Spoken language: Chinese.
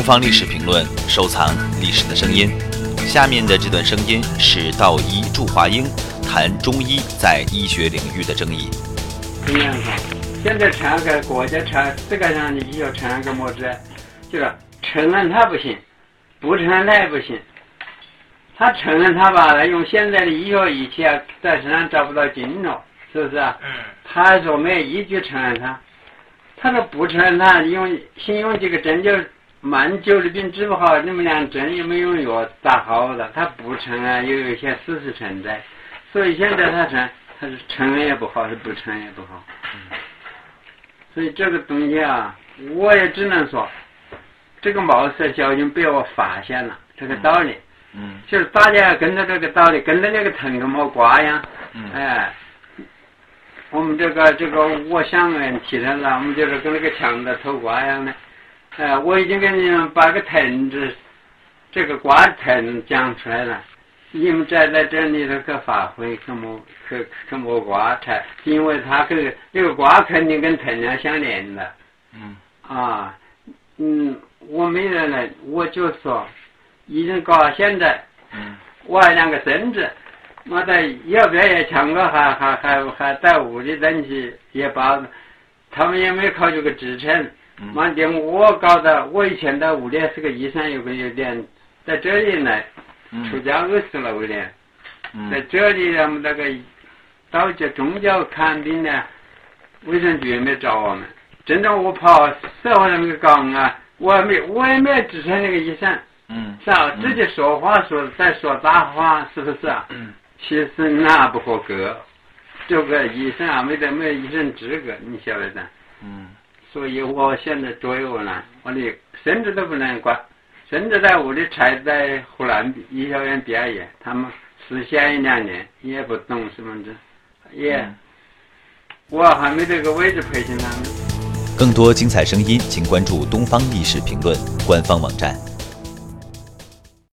东方历史评论，收藏历史的声音。下面的这段声音是道医祝华英谈中医在医学领域的争议。怎样子？现在全个国家全世界上的医学产个么子，就是承认他不行，不承认它也不行。他承认他吧，他用现在的医学仪器啊，在身上找不到经络，是不是啊？嗯。他还说没有依据承认他，他说不承认他，用先用几个针灸，蛮久的病治不好，你们俩针又没用药打好了，他不承认，又有一些事实存在，所以现在他承，他是承认也不好，是不承认也不好。嗯。所以这个东西啊，我也只能说，这个貌似小经被我发现了这个道理。嗯，就是大家要跟着这个道理，跟着那个藤跟么瓜呀。嗯。哎，我们这个这个我想问题了，我们就是跟那个墙的头瓜一样的。哎，我已经给你们把个藤子，这个瓜藤讲出来了。你们站在这里头去发挥，去么去去摸瓜菜，因为它跟这个瓜肯定跟藤要相连的。嗯。啊，嗯，我没人来，我就说。已经搞到现在，嗯，我还两个孙子，我在要不要也抢过还还还还在屋里等起也把，他们也没考这个职称，妈的我搞的，我以前在屋里是个医生，有个有点在这里来，出家二十了威廉，在这里我们那个道教宗教看病呢，卫生局也没找我们，真的我跑社会上面讲啊，我也没我也没支持那个医生。嗯，是啊，直接说话说在说大话，是不是啊？嗯，其实那不合格，这个医生啊，没得没医生资格，你晓得的。嗯，所以我现在左右呢，我的孙子都不能管，孙子在屋里才在湖南医学院毕业，他们实习一两年也不懂什么的，也，我还没这个位置培训他们。更多精彩声音，请关注东方历史评论官方网站。